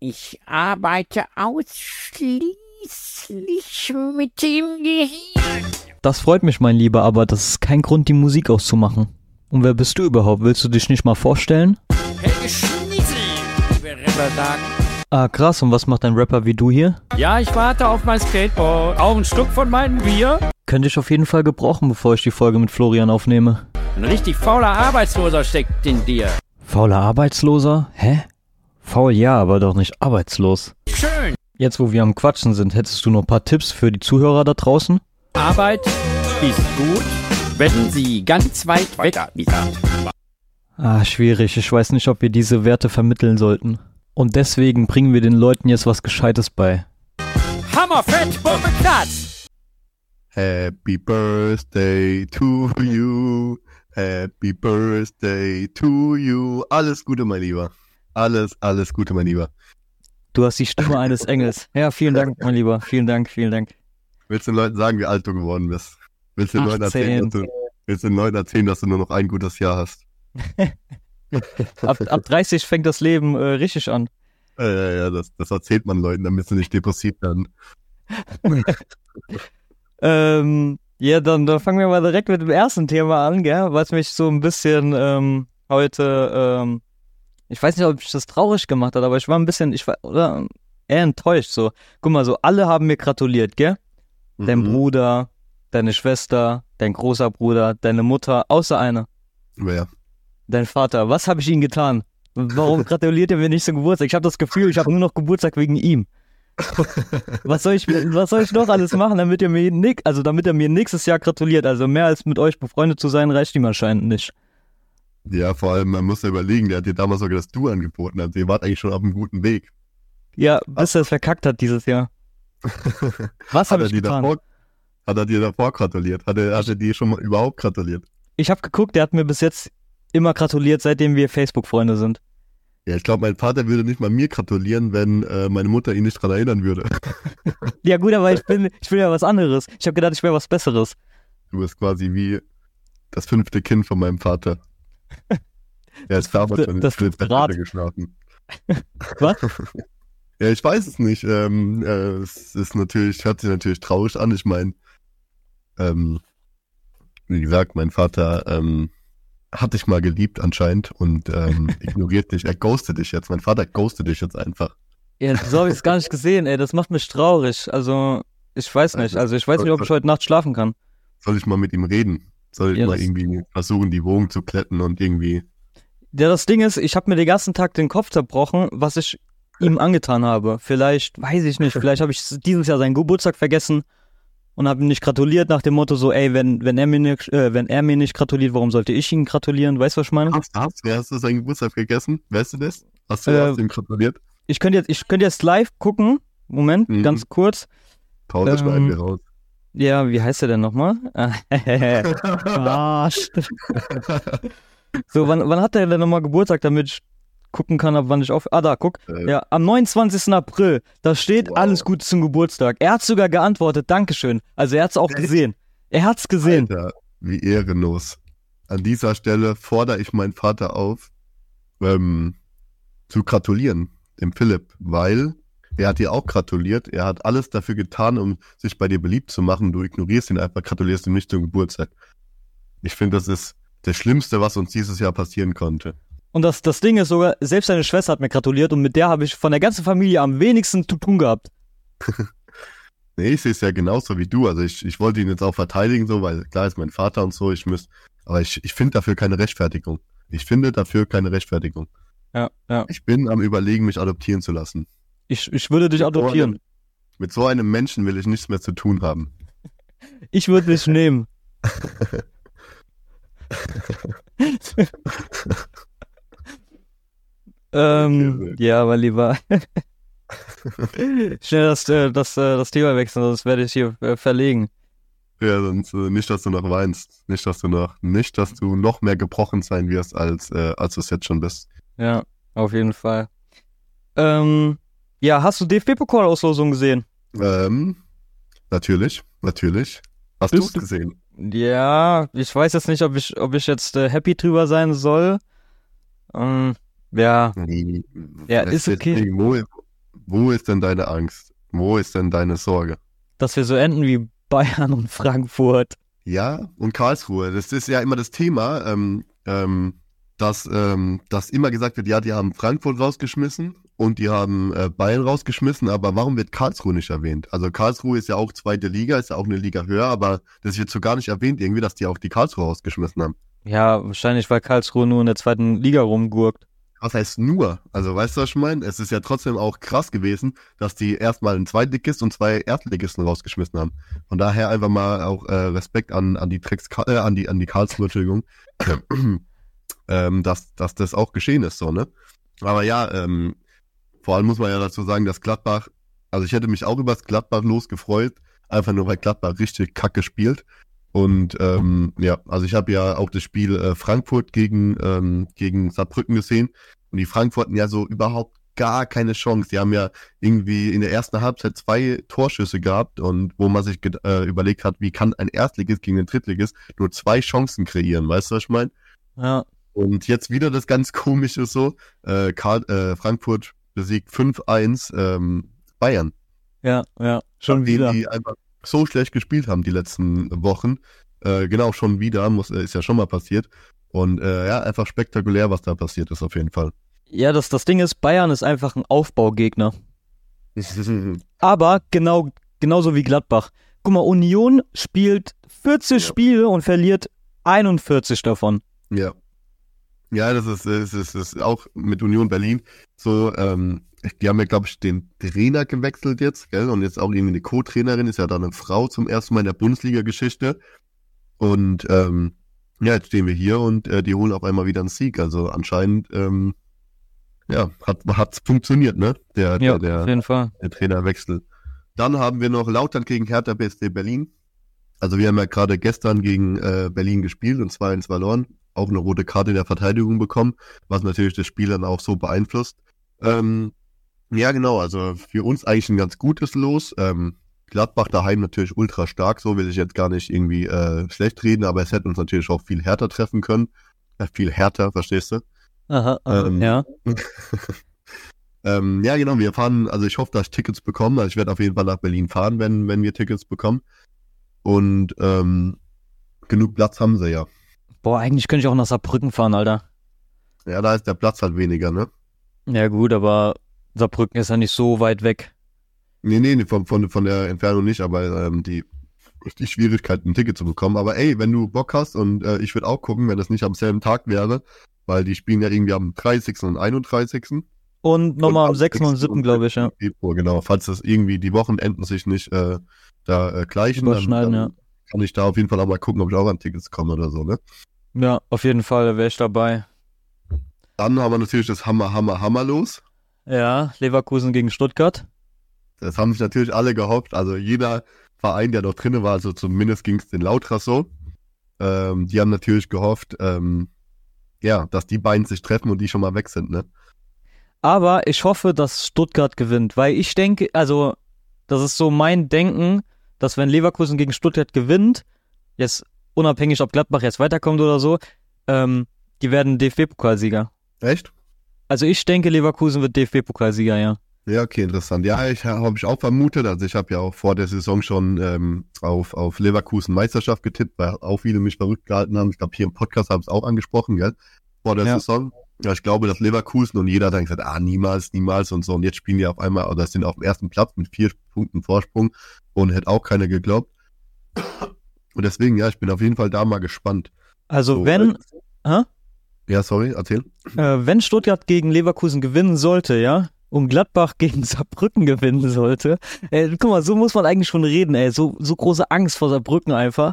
Ich arbeite ausschließlich mit dem Gehirn. Das freut mich, mein Lieber, aber das ist kein Grund, die Musik auszumachen. Und wer bist du überhaupt? Willst du dich nicht mal vorstellen? Helge Schnitzel, wie Rapper sagen. Ah, krass. Und was macht ein Rapper wie du hier? Ja, ich warte auf mein Skateboard. Auch ein Stück von meinem Bier. Könnte ich auf jeden Fall gebrauchen, bevor ich die Folge mit Florian aufnehme. Ein richtig fauler Arbeitsloser steckt in dir. Fauler Arbeitsloser? Hä? Faul ja, aber doch nicht arbeitslos. Schön. Jetzt, wo wir am Quatschen sind, hättest du noch ein paar Tipps für die Zuhörer da draußen? Arbeit ist gut, wenn sie ganz weit weg ist. Ah, schwierig. Ich weiß nicht, ob wir diese Werte vermitteln sollten. Und deswegen bringen wir den Leuten jetzt was Gescheites bei. Hammerfett, Bombe, Platz. Happy Birthday to you. Happy Birthday to you. Alles Gute, mein Lieber. Alles, alles Gute, mein Lieber. Du hast die Stimme eines Engels. Ja, vielen Dank, mein Lieber. Vielen Dank, vielen Dank. Willst du den Leuten sagen, wie alt du geworden bist? Willst du den Leuten 18. erzählen, dass du, willst du den Leuten erzählen, dass du nur noch ein gutes Jahr hast? Ab, ab 30 fängt das Leben äh, richtig an. Ja, ja, ja, das, das erzählt man Leuten, damit sie nicht depressiv werden. Ähm, ja, dann, dann fangen wir mal direkt mit dem ersten Thema an, gell? Was mich so ein bisschen ähm, heute, ähm, ich weiß nicht, ob ich das traurig gemacht hat, aber ich war ein bisschen, ich war, oder eher enttäuscht. So, guck mal, so alle haben mir gratuliert, gell? Dein Mhm. Bruder, deine Schwester, dein großer Bruder, deine Mutter, außer einer, Wer? dein Vater. Was habe ich ihm getan? Warum gratuliert er mir nicht zum Geburtstag? Ich habe das Gefühl, ich habe nur noch Geburtstag wegen ihm. Was soll ich, was soll ich noch alles machen, damit er mir nick, also damit er mir nächstes Jahr gratuliert? Also mehr als mit euch befreundet zu sein, reicht ihm anscheinend nicht. Ja, vor allem, man muss ja überlegen, der hat dir damals sogar das Du angeboten. Also ihr wart eigentlich schon auf einem guten Weg. Ja, bis er es verkackt hat dieses Jahr. Was Hat habe er ich dir getan? davor, hat er dir davor gratuliert? Hat er, hat er dir schon mal überhaupt gratuliert? Ich habe geguckt, der hat mir bis jetzt immer gratuliert, seitdem wir Facebook-Freunde sind. Ja, ich glaube, mein Vater würde nicht mal mir gratulieren, wenn äh, meine Mutter ihn nicht dran erinnern würde. Ja gut, aber ich bin, ich will ja was anderes. Ich habe gedacht, ich wäre was Besseres. Du bist quasi wie das fünfte Kind von meinem Vater. Er ist damals schon Das. Bett geschlafen. Was? Ja, ich weiß es nicht. Ähm, äh, es ist natürlich, hört sich natürlich traurig an. Ich meine, ähm, wie gesagt, mein Vater ähm, hat dich mal geliebt anscheinend und ähm, ignoriert dich. Er ghostet dich jetzt. Mein Vater ghostet dich jetzt einfach. Ja, so habe ich es gar nicht gesehen, ey. Das macht mich traurig. Also, ich weiß nicht. Also, ich weiß nicht, ob ich heute Nacht schlafen kann. Soll ich mal mit ihm reden? Soll ich Ja, mal irgendwie versuchen, die Wogen zu kletten und irgendwie. Ja, das Ding ist, ich habe mir den ganzen Tag den Kopf zerbrochen, was ich ihm angetan habe. Vielleicht, weiß ich nicht, vielleicht habe ich dieses Jahr seinen Geburtstag vergessen und habe ihm nicht gratuliert nach dem Motto so, ey, wenn, wenn, er mir nicht, äh, wenn er mir nicht gratuliert, warum sollte ich ihm gratulieren? Weißt du, was ich meine? Hast, hast, wer hast du seinen Geburtstag vergessen? Weißt du das? Hast du, Äh, ihm gratuliert? Ich könnte jetzt, ich könnte jetzt live gucken. Moment, Mhm. ganz kurz. Pause ähm, schneiden wir raus. Ja, wie heißt er denn nochmal? Verarscht. so, wann, wann hat er denn nochmal Geburtstag, damit ich gucken kann, ab wann ich auf. Ah, da, guck. Äh, Ja, am 29. April. Da steht Wow. alles Gute zum Geburtstag. Er hat sogar geantwortet, Dankeschön. Also er hat's auch Echt? gesehen. Er hat's gesehen. Alter, wie ehrenlos. An dieser Stelle fordere ich meinen Vater auf, ähm, zu gratulieren, dem Philipp, weil er hat dir auch gratuliert. Er hat alles dafür getan, um sich bei dir beliebt zu machen. Du ignorierst ihn einfach, gratulierst ihm nicht zum Geburtstag. Ich finde, das ist das Schlimmste, was uns dieses Jahr passieren konnte. Und das, das Ding ist sogar, selbst seine Schwester hat mir gratuliert und mit der habe ich von der ganzen Familie am wenigsten zu tun gehabt. Nee, ich sehe es ja genauso wie du. Also ich, ich wollte ihn jetzt auch verteidigen, so, weil klar ist mein Vater und so, ich müsste, aber ich, ich finde dafür keine Rechtfertigung. Ich finde dafür keine Rechtfertigung. Ja, ja. Ich bin am überlegen, mich adoptieren zu lassen. Ich, ich würde dich adoptieren. Mit so einem Menschen will ich nichts mehr zu tun haben. Ich würde dich nehmen. ähm, ja, aber lieber schnell das, äh, das, äh, das Thema wechseln, sonst werde ich hier äh, verlegen. Ja, sonst nicht, dass du noch weinst. Nicht, dass du noch, nicht, dass du noch mehr gebrochen sein wirst, als, als du es jetzt schon bist. Ja, auf jeden Fall. Ähm, ja, hast du DFB-Pokal-Auslosung gesehen? Ähm, natürlich, natürlich. Hast du es gesehen? Ja, ich weiß jetzt nicht, ob ich, ob ich jetzt äh, happy drüber sein soll. Ähm, ja, Nee. Ja, ist okay. Irgendwo, Wo ist denn deine Angst? Wo ist denn deine Sorge? Dass wir so enden wie Bayern und Frankfurt. Ja, und Karlsruhe. Das ist ja immer das Thema, ähm, ähm, dass, ähm, dass immer gesagt wird, ja, die haben Frankfurt rausgeschmissen und die haben äh, Bayern rausgeschmissen, aber warum wird Karlsruhe nicht erwähnt? Also Karlsruhe ist ja auch zweite Liga, ist ja auch eine Liga höher, aber das wird so gar nicht erwähnt irgendwie, dass die auch die Karlsruhe rausgeschmissen haben. Ja, wahrscheinlich, weil Karlsruhe nur in der zweiten Liga rumgurkt. Was heißt nur? Also weißt du, was ich meine? Es ist ja trotzdem auch krass gewesen, dass die erstmal einen Zweitligist und zwei Erstligisten rausgeschmissen haben. Von daher einfach mal auch äh, Respekt an, an die Drecks, äh, an die, an die Karlsruhe, Entschuldigung, ähm, dass, dass das auch geschehen ist, so, ne? Aber ja, ähm, vor allem muss man ja dazu sagen, dass Gladbach, also ich hätte mich auch über das Gladbach losgefreut, einfach nur weil Gladbach richtig kacke spielt. Und ähm, ja, also ich habe ja auch das Spiel äh, Frankfurt gegen, ähm, gegen Saarbrücken gesehen. Und die Frankfurten ja so überhaupt gar keine Chance. Die haben ja irgendwie in der ersten Halbzeit zwei Torschüsse gehabt und wo man sich äh, überlegt hat, wie kann ein Erstligist gegen den Drittligist nur zwei Chancen kreieren, weißt du, was ich meine? Ja. Und jetzt wieder das ganz komische so, äh, Karl, äh, Frankfurt besiegt 5-1 ähm, Bayern. Ja, ja, schon Nachdem wieder. Die einfach so schlecht gespielt haben die letzten Wochen. Äh, genau, schon wieder, muss, äh, ist ja schon mal passiert. Und äh, ja, einfach spektakulär, was da passiert ist auf jeden Fall. Ja, das, das Ding ist, Bayern ist einfach ein Aufbaugegner. Aber genau, genauso wie Gladbach. Guck mal, Union spielt 40 Ja. Spiele und verliert 41 davon. Ja. Ja, das ist, das ist, das ist auch mit Union Berlin so, ähm, die haben ja, glaube ich, den Trainer gewechselt jetzt, gell? Und jetzt auch irgendwie eine Co-Trainerin, ist ja dann eine Frau zum ersten Mal in der Bundesliga-Geschichte. Und ähm, ja, jetzt stehen wir hier und äh, die holen auf einmal wieder einen Sieg. Also anscheinend, ähm, ja, hat hat's funktioniert, ne? Der, Ja, der, der, der Trainerwechsel. Dann haben wir noch Lautern gegen Hertha BSC Berlin. Also wir haben ja gerade gestern gegen äh, Berlin gespielt und 2-1 verloren. Auch eine rote Karte in der Verteidigung bekommen, was natürlich das Spiel dann auch so beeinflusst. Ähm, ja, genau, also für uns eigentlich ein ganz gutes Los. Ähm, Gladbach daheim natürlich ultra stark, so will ich jetzt gar nicht irgendwie äh, schlecht reden, aber es hätte uns natürlich auch viel härter treffen können. Äh, viel härter, verstehst du? Aha, aha Ähm, ja. Ähm, ja, genau, wir fahren, also ich hoffe, dass ich Tickets bekomme. Also ich werde auf jeden Fall nach Berlin fahren, wenn, wenn wir Tickets bekommen. Und ähm, genug Platz haben sie ja. Boah, eigentlich könnte ich auch nach Saarbrücken fahren, Alter. Ja, da ist der Platz halt weniger, ne? Ja gut, aber Saarbrücken ist ja nicht so weit weg. Nee, nee, nee, von, von, von der Entfernung nicht, aber ähm, die, die Schwierigkeit, ein Ticket zu bekommen. Aber ey, wenn du Bock hast und äh, ich würde auch gucken, wenn das nicht am selben Tag wäre, weil die spielen ja irgendwie am 30. und 31. Und nochmal am Und 6. und 7. glaube ich, ja. Februar, genau. Falls das irgendwie die Wochenenden sich nicht äh, da äh, gleichen, dann, dann kann ich da auf jeden Fall auch mal gucken, ob ich auch an Tickets komme oder so, ne? Ja, auf jeden Fall, da wäre ich dabei. Dann haben wir natürlich das Hammer, Hammer, Hammer los. Ja, Leverkusen gegen Stuttgart. Das haben sich natürlich alle gehofft. Also jeder Verein, der noch drin war, also zumindest ging es den Lautras so. Ähm, die haben natürlich gehofft, ähm, ja, dass die beiden sich treffen und die schon mal weg sind, ne? Aber ich hoffe, dass Stuttgart gewinnt, weil ich denke, also, das ist so mein Denken, dass wenn Leverkusen gegen Stuttgart gewinnt, jetzt unabhängig, ob Gladbach jetzt weiterkommt oder so, ähm, die werden DFB-Pokalsieger. Echt? Also ich denke, Leverkusen wird DFB-Pokalsieger, ja. Ja, okay, interessant. Ja, ich habe ich auch vermutet. Also ich habe ja auch vor der Saison schon ähm, auf, auf Leverkusen Meisterschaft getippt, weil auch viele mich verrückt gehalten haben. Ich glaube, hier im Podcast habe ich es auch angesprochen, gell? Vor der Ja. Saison. Ja, ich glaube, dass Leverkusen und jeder hat dann gesagt, ah, niemals, niemals und so. Und jetzt spielen die auf einmal, oder sind auf dem ersten Platz mit vier Punkten Vorsprung und hätte auch keiner geglaubt. Und deswegen, ja, ich bin auf jeden Fall da mal gespannt. Also So, wenn, hä? Ja, sorry, erzähl. Äh, wenn Stuttgart gegen Leverkusen gewinnen sollte, ja, und Gladbach gegen Saarbrücken gewinnen sollte, äh, guck mal, so muss man eigentlich schon reden, ey, so, so große Angst vor Saarbrücken einfach,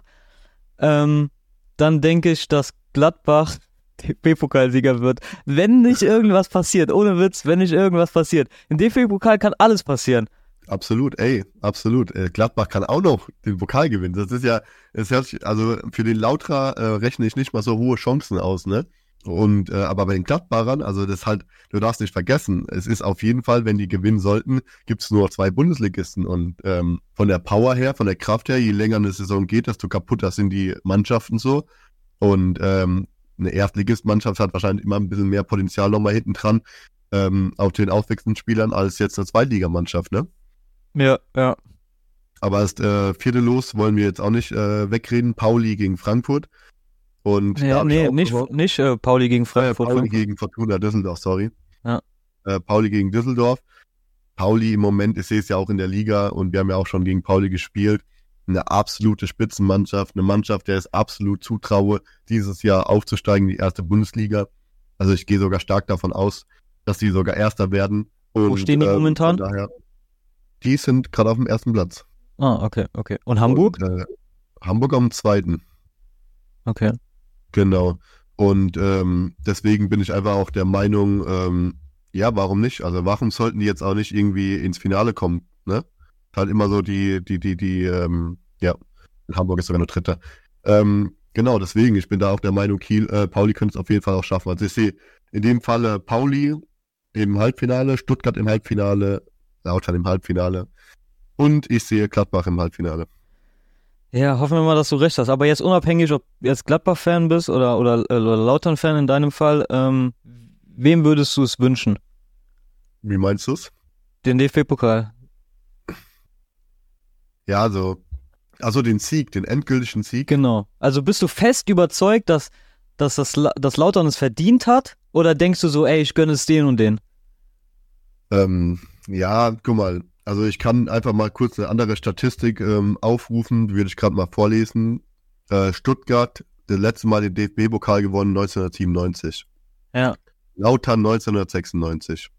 ähm, dann denke ich, dass Gladbach DFB-Pokalsieger wird, wenn nicht irgendwas passiert, ohne Witz, wenn nicht irgendwas passiert. Im DFB-Pokal kann alles passieren. Absolut, ey, absolut. Äh, Gladbach kann auch noch den Pokal gewinnen. Das ist ja, es hört sich, also für den Lautra äh, rechne ich nicht mal so hohe Chancen aus, ne? Und äh, aber bei den Gladbachern, also das halt, du darfst nicht vergessen, es ist auf jeden Fall, wenn die gewinnen sollten, gibt's nur zwei Bundesligisten und ähm, von der Power her, von der Kraft her, je länger eine Saison geht, desto kaputter sind die Mannschaften so. Und ähm, eine Erstligistmannschaft hat wahrscheinlich immer ein bisschen mehr Potenzial nochmal hinten dran. ähm, auf den aufwachsenden Spielern als jetzt eine Zweitligamannschaft, ne? Ja, ja. Aber das äh, vierte Los wollen wir jetzt auch nicht äh, wegreden. Pauli gegen Frankfurt. Und ja nee, nicht, nicht äh, Pauli gegen äh, Frankfurt. Pauli gegen Fortuna Düsseldorf, sorry. Ja. Äh, Pauli gegen Düsseldorf. Pauli im Moment, ich sehe es ja auch in der Liga und wir haben ja auch schon gegen Pauli gespielt. Eine absolute Spitzenmannschaft, eine Mannschaft, der es absolut zutraue, dieses Jahr aufzusteigen in die erste Bundesliga. Also ich gehe sogar stark davon aus, dass sie sogar Erster werden. Und, stehen die ähm, momentan? Daher, die sind gerade auf dem ersten Platz. Ah, okay, okay. Und Hamburg? Und, äh, Hamburg am zweiten. Okay. Genau. Und ähm, deswegen bin ich einfach auch der Meinung, ähm, ja, warum nicht? Also warum sollten die jetzt auch nicht irgendwie ins Finale kommen? Ne? Halt immer so die, die, die, die, ähm, ja, Hamburg ist sogar nur Dritter. Ähm, genau, deswegen, ich bin da auch der Meinung, Kiel, äh, Pauli könnte es auf jeden Fall auch schaffen. Also ich sehe in dem Falle Pauli im Halbfinale, Stuttgart im Halbfinale, Lautern im Halbfinale und ich sehe Gladbach im Halbfinale. Ja, hoffen wir mal, dass du recht hast. Aber jetzt unabhängig, ob du jetzt Gladbach-Fan bist oder, oder, oder Lautern-Fan in deinem Fall, ähm, wem würdest du es wünschen? Wie meinst du's? Den DFB-Pokal. Ja, also, also den Sieg, den endgültigen Sieg. Genau. Also bist du fest überzeugt, dass, dass das, dass Lautern es verdient hat? Oder denkst du so, ey, ich gönne es den und den? Ähm, ja, guck mal. Also ich kann einfach mal kurz eine andere Statistik ähm, aufrufen, die würde ich gerade mal vorlesen. Äh, Stuttgart, das letzte Mal den DFB-Pokal gewonnen 1997. Ja. Lautern 1996.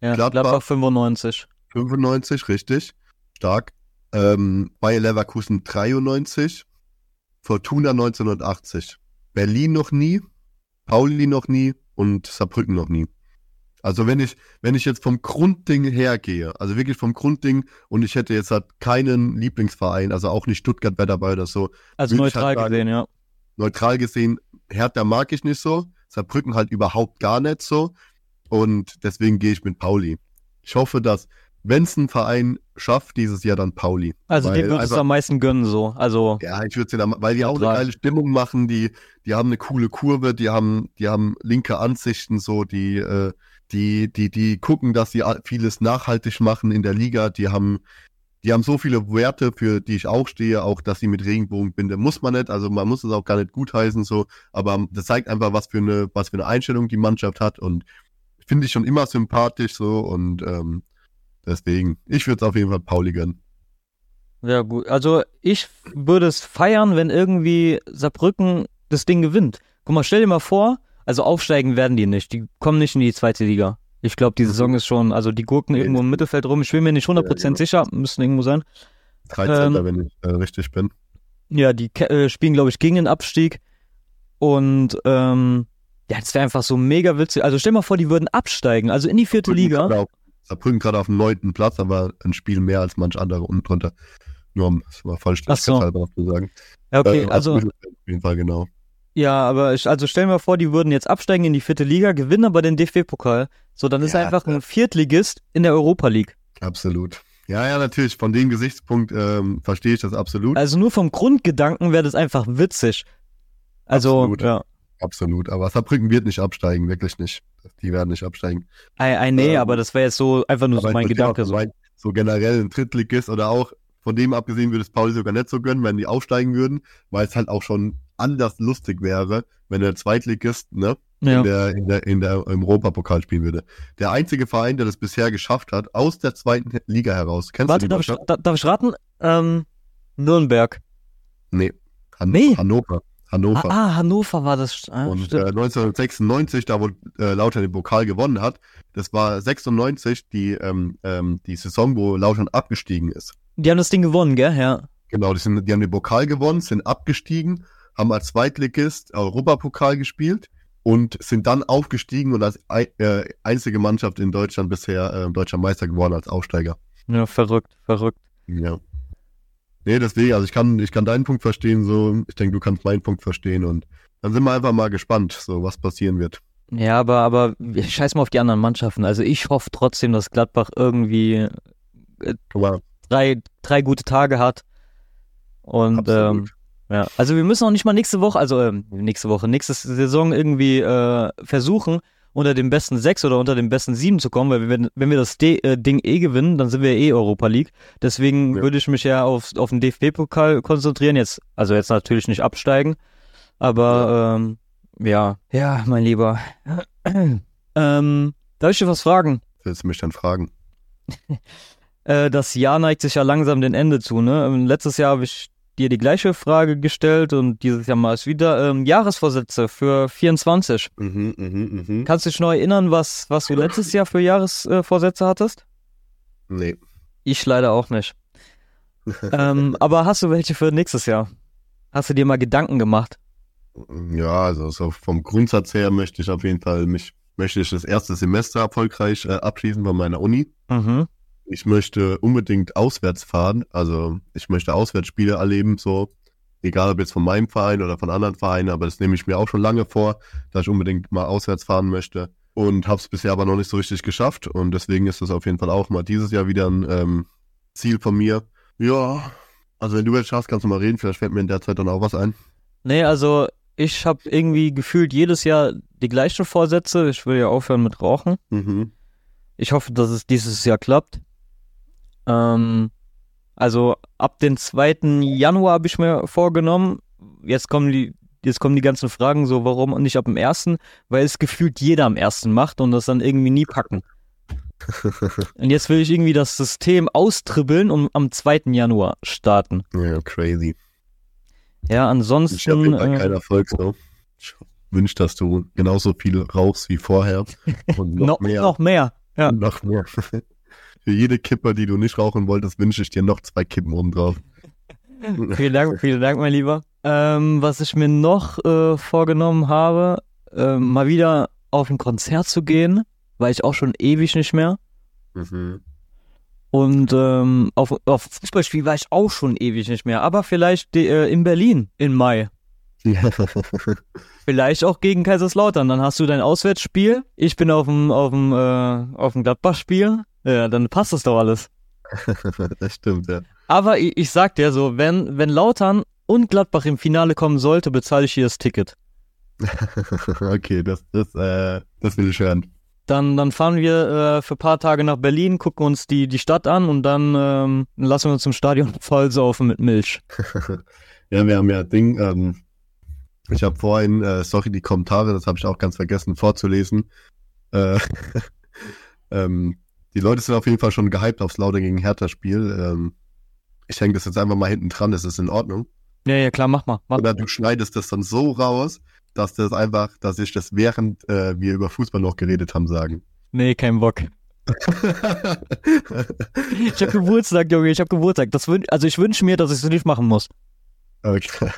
Ja, Gladbach. Gladbach, 95. 95, richtig. Stark. Ähm, Bayer Leverkusen 93. Fortuna 1980. Berlin noch nie. Pauli noch nie. Und Saarbrücken noch nie. Also wenn ich, wenn ich jetzt vom Grundding hergehe, also wirklich vom Grundding und ich hätte jetzt halt keinen Lieblingsverein, also auch nicht Stuttgart wäre dabei oder so, Also neutral halt sagen, gesehen, ja. neutral gesehen, Hertha mag ich nicht so, Saarbrücken halt überhaupt gar nicht so und deswegen gehe ich mit Pauli. Ich hoffe, dass, wenn es ein Verein schafft, dieses Jahr dann Pauli. Also Weil dem würdest du am meisten gönnen, so. Also, Ja, ich würde sie dann, weil die auch eine geile Stimmung machen, die, die haben eine coole Kurve, die haben, die haben linke Ansichten, so, die, äh, die, die, die gucken, dass sie vieles nachhaltig machen in der Liga, die haben, die haben so viele Werte, für die ich auch stehe, auch, dass sie mit Regenbogenbinde muss man nicht, also man muss es auch gar nicht gutheißen, so, aber das zeigt einfach, was für eine, was für eine Einstellung die Mannschaft hat und finde ich schon immer sympathisch, so, und, ähm, deswegen, ich würde es auf jeden Fall Pauli gönnen. ja gut. Also ich würde es feiern, wenn irgendwie Saarbrücken das Ding gewinnt. Guck mal, stell dir mal vor, also aufsteigen werden die nicht. Die kommen nicht in die zweite Liga. Ich glaube, die Mhm. Saison ist schon, also die gurken irgendwo im Mittelfeld rum. Ich bin mir nicht 100% Ja, sicher, müssen irgendwo sein. 13. Ähm, wenn ich äh, richtig bin. Ja, die äh, spielen, glaube ich, gegen den Abstieg. Und ähm, ja, das wäre einfach so mega witzig. Also stell mal vor, die würden absteigen, also in die vierte Saarbrücken Liga. gerade Auf, Saarbrücken gerade auf dem neunten Platz, aber ein Spiel mehr als manch andere unten drunter. Nur um es mal Ach so. zu sagen. Ja, okay, Äh, also auf jeden Fall genau. Ja, aber ich, also stell mir vor, die würden jetzt absteigen in die vierte Liga, gewinnen aber den DFB-Pokal. So, dann ist Ja, er einfach ein Viertligist in der Europa League. Absolut. Ja, ja, natürlich. Von dem Gesichtspunkt ähm, verstehe ich das absolut. Also nur vom Grundgedanken wäre das einfach witzig. Also, Absolut. ja. Absolut. Aber Saarbrücken wird nicht absteigen, wirklich nicht. Die werden nicht absteigen. Ei, ei, nee, Ähm, aber das wäre jetzt so einfach nur so mein Gedanke. So. mein- so generell ein Drittligist oder auch von dem abgesehen würde es Pauli sogar nicht so gönnen, wenn die aufsteigen würden, weil es halt auch schon anders lustig wäre, wenn der Zweitligist, ne, Ja. in der, in der, in der im Europapokal spielen würde. Der einzige Verein, der das bisher geschafft hat, aus der zweiten Liga heraus. Kennst Warte, du darf ich, darf ich raten? Ähm, Nürnberg. Nee. Han Nee. Hannover. Hannover. Ah, ah, Hannover war das. Ah, Und äh, stimmt. 1996, da wo äh, Lautern den Pokal gewonnen hat, das war 96 die, ähm, ähm, die Saison, wo Lautern abgestiegen ist. die haben das Ding gewonnen, gell? Ja. Genau, die, sind, die haben den Pokal gewonnen, sind abgestiegen, haben als Zweitligist Europapokal gespielt und sind dann aufgestiegen und als äh, einzige Mannschaft in Deutschland bisher äh, deutscher Meister geworden als Aufsteiger. Ja, verrückt, verrückt. Ja. Nee, deswegen, also ich kann, ich kann deinen Punkt verstehen, so, ich denke, du kannst meinen Punkt verstehen und dann sind wir einfach mal gespannt, so was passieren wird. Ja, aber, aber ich scheiß mal auf die anderen Mannschaften. Also ich hoffe trotzdem, dass Gladbach irgendwie mal, drei, drei gute Tage hat. Und ähm. Ja, also wir müssen auch nicht mal nächste Woche, also ähm, nächste Woche, nächste Saison irgendwie äh, versuchen, unter den besten sechs oder unter den besten sieben zu kommen, weil wenn, wenn wir das D äh, Ding eh gewinnen, dann sind wir eh Europa League. Deswegen Ja. würde ich mich ja auf, auf den DFB-Pokal konzentrieren. Jetzt, also jetzt natürlich nicht absteigen, aber ähm, ja, ja, mein Lieber. ähm, darf ich dir was fragen? Willst du mich dann fragen? Äh, das Jahr neigt sich ja langsam dem Ende zu, ne? Ähm, letztes Jahr habe ich dir die gleiche Frage gestellt und dieses Jahr mal wieder. Ähm, Jahresvorsätze für 24. Mhm, mhm, mhm. Kannst du dich noch erinnern, was, was du letztes Jahr für Jahresvorsätze hattest? Nee. Ich leider auch nicht. ähm, aber hast du welche für nächstes Jahr? Hast du dir mal Gedanken gemacht? Ja, also so vom Grundsatz her möchte ich auf jeden Fall mich möchte ich das erste Semester erfolgreich äh, abschließen bei meiner Uni. Mhm. Ich möchte unbedingt auswärts fahren, also ich möchte Auswärtsspiele erleben, so egal ob jetzt von meinem Verein oder von anderen Vereinen, aber das nehme ich mir auch schon lange vor, dass ich unbedingt mal auswärts fahren möchte und habe es bisher aber noch nicht so richtig geschafft und deswegen ist das auf jeden Fall auch mal dieses Jahr wieder ein ähm, Ziel von mir. Ja, also wenn du jetzt schaffst, kannst du mal reden, vielleicht fällt mir in der Zeit dann auch was ein. Nee, also ich habe irgendwie gefühlt jedes Jahr die gleichen Vorsätze. Ich will ja aufhören mit Rauchen. Mhm. Ich hoffe, dass es dieses Jahr klappt. Ähm, also ab den 2. Januar habe ich mir vorgenommen. Jetzt kommen die, jetzt kommen die ganzen Fragen so, warum nicht ab dem 1., weil es gefühlt jeder am 1. macht und das dann irgendwie nie packen. Und jetzt will ich irgendwie das System austribbeln und am 2. Januar starten. Ja, crazy. Ja, Ich habe ansonsten. Fall Äh, keinen Erfolg so. Ich wünsche, dass du genauso viel rauchst wie vorher und noch noch, mehr. noch mehr. Ja. Und noch mehr. Für jede Kippe, die du nicht rauchen wolltest, wünsche ich dir noch zwei Kippen oben drauf. Vielen Dank, vielen Dank, mein Lieber. Ähm, was ich mir noch äh, vorgenommen habe, äh, mal wieder auf ein Konzert zu gehen, weil ich auch schon ewig nicht mehr. Mhm. Und ähm, auf, auf Fußballspiel war ich auch schon ewig nicht mehr. Aber vielleicht die, äh, in Berlin im Mai. Vielleicht auch gegen Kaiserslautern. Dann hast du dein Auswärtsspiel. Ich bin auf dem auf dem äh, auf dem Gladbach-Spiel. Ja, dann passt das doch alles. das stimmt, ja. Aber ich, ich sag dir so, wenn wenn Lautern und Gladbach im Finale kommen sollte, bezahle ich hier das Ticket. okay, das, das, äh, das will ich hören. Dann, dann fahren wir äh, für ein paar Tage nach Berlin, gucken uns die, die Stadt an und dann ähm, lassen wir uns im Stadion vollsaufen mit Milch. ja, wir haben ja Ding, ähm, ich habe vorhin, äh, sorry, die Kommentare, das habe ich auch ganz vergessen vorzulesen. Äh, ähm, die Leute sind auf jeden Fall schon gehypt aufs Lauder gegen Hertha-Spiel. Ähm, ich hänge das jetzt einfach mal hinten dran, das ist in Ordnung. Ja, ja, klar, mach mal. Mach. Oder du schneidest das dann so raus, dass das einfach, dass ich das während äh, wir über Fußball noch geredet haben sagen. Nee, kein Bock. Ich hab Geburtstag, Junge, ich hab Geburtstag. Das wün also ich wünsche mir, dass ich es nicht machen muss. Okay.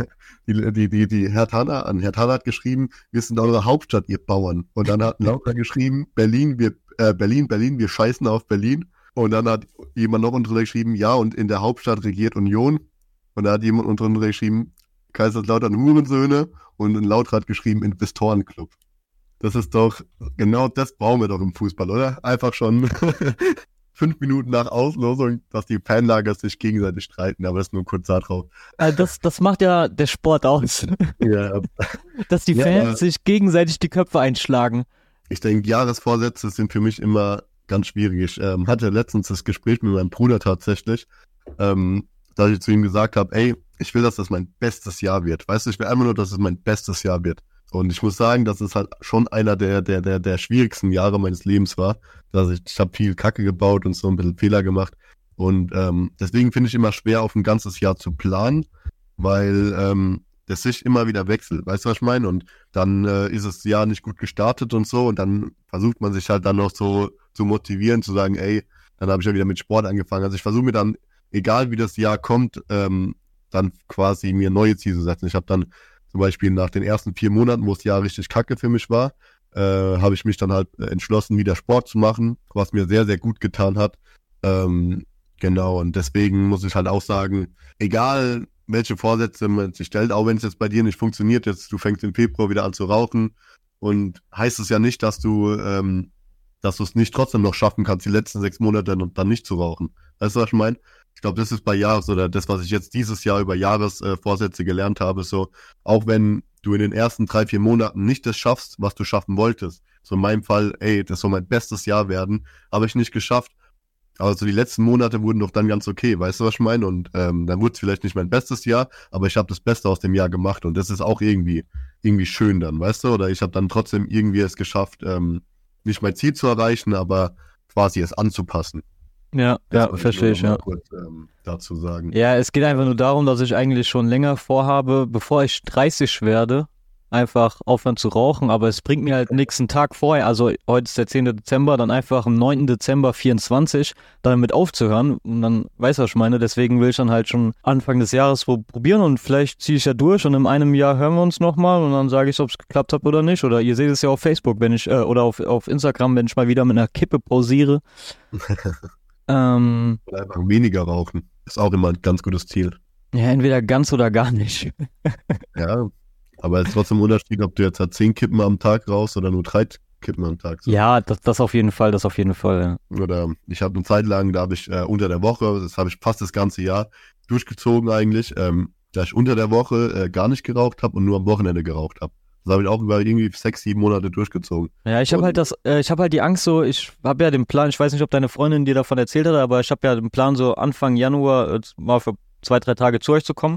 Die, die, die, die Herr Tanner, an Herr Tanner hat geschrieben, wir sind eure Hauptstadt, ihr Bauern. Und dann hat Lauter geschrieben, Berlin, wir, äh, Berlin, Berlin, wir scheißen auf Berlin. Und dann hat jemand noch drunter geschrieben, ja, und in der Hauptstadt regiert Union. Und da hat jemand drunter geschrieben, Kaiserslautern Hurensöhne. Und ein Lauter hat geschrieben, Investorenclub. Das ist doch, genau das brauchen wir doch im Fußball, oder? Einfach schon fünf Minuten nach Auslosung, dass die Fanlager sich gegenseitig streiten, aber das ist nur kurz da drauf. Also das, das macht ja der Sport aus. Ja, Dass die Ja, Fans sich gegenseitig die Köpfe einschlagen. Ich denke, Jahresvorsätze sind für mich immer ganz schwierig. Ich ähm, hatte letztens das Gespräch mit meinem Bruder tatsächlich, ähm, dass ich zu ihm gesagt habe, ey, ich will, dass das mein bestes Jahr wird. Weißt du, ich will einfach nur, dass es mein bestes Jahr wird. Und ich muss sagen, dass es halt schon einer der, der, der, der schwierigsten Jahre meines Lebens war. Dass ich, ich habe viel Kacke gebaut und so ein bisschen Fehler gemacht. Und ähm, deswegen finde ich immer schwer, auf ein ganzes Jahr zu planen, weil ähm, das sich immer wieder wechselt. Weißt du, was ich meine? Und dann äh, ist das Jahr nicht gut gestartet und so und dann versucht man sich halt dann noch so zu motivieren, zu sagen, ey, dann habe ich ja wieder mit Sport angefangen. Also ich versuche mir dann, egal wie das Jahr kommt, ähm, dann quasi mir neue Ziele zu setzen. Ich habe dann zum Beispiel nach den ersten vier Monaten, wo das Jahr richtig kacke für mich war, äh, habe ich mich dann halt äh, entschlossen, wieder Sport zu machen, was mir sehr, sehr gut getan hat. Ähm, genau, und deswegen muss ich halt auch sagen, egal welche Vorsätze man sich stellt, auch wenn es jetzt bei dir nicht funktioniert, jetzt du fängst im Februar wieder an zu rauchen und heißt es ja nicht, dass du, ähm, dass du es nicht trotzdem noch schaffen kannst, die letzten sechs Monate dann, dann nicht zu rauchen. Weißt du, was ich meine? Ich glaube, das ist bei Jahres oder das, was ich jetzt dieses Jahr über Jahresvorsätze äh, gelernt habe, so, auch wenn du in den ersten drei, vier Monaten nicht das schaffst, was du schaffen wolltest, So in meinem Fall, ey, das soll mein bestes Jahr werden, habe ich nicht geschafft. Aber so die letzten Monate wurden doch dann ganz okay, weißt du, was ich meine? Und ähm, dann wurde es vielleicht nicht mein bestes Jahr, aber ich habe das Beste aus dem Jahr gemacht und das ist auch irgendwie irgendwie schön dann, weißt du? Oder ich habe dann trotzdem irgendwie es geschafft, ähm, nicht mein Ziel zu erreichen, aber quasi es anzupassen. Ja, Das ja, verstehe ich, ja. Kurz, ähm, dazu sagen. Ja, es geht einfach nur darum, dass ich eigentlich schon länger vorhabe, bevor ich 30 werde, einfach aufhören zu rauchen, aber es bringt mir halt nächsten Tag vorher, also heute ist der 10. Dezember, dann einfach am 9. Dezember 24 damit aufzuhören und dann weiß was ich meine, deswegen will ich dann halt schon Anfang des Jahres probieren und vielleicht ziehe ich ja durch und in einem Jahr hören wir uns nochmal und dann sage ich, ob es geklappt hat oder nicht oder ihr seht es ja auf Facebook, wenn ich, äh, oder auf, auf Instagram, wenn ich mal wieder mit einer Kippe pausiere. ähm, Oder einfach weniger rauchen. Ist auch immer ein ganz gutes Ziel. ja, entweder ganz oder gar nicht. Ja, aber es ist trotzdem ein Unterschied, ob du jetzt halt zehn Kippen am Tag rauchst oder nur drei Kippen am Tag. So. Ja, das, das auf jeden Fall, das auf jeden Fall. Ja. Oder ich habe eine Zeit lang, da habe ich äh, unter der Woche, das habe ich fast das ganze Jahr durchgezogen eigentlich, ähm, da ich unter der Woche äh, gar nicht geraucht habe und nur am Wochenende geraucht habe. Das habe ich auch über irgendwie sechs, sieben Monate durchgezogen. Ja, ich habe halt das, äh, ich habe halt die Angst so, ich habe ja den Plan, ich weiß nicht, ob deine Freundin dir davon erzählt hat, aber ich habe ja den Plan so Anfang Januar äh, mal für zwei, drei Tage zu euch zu kommen.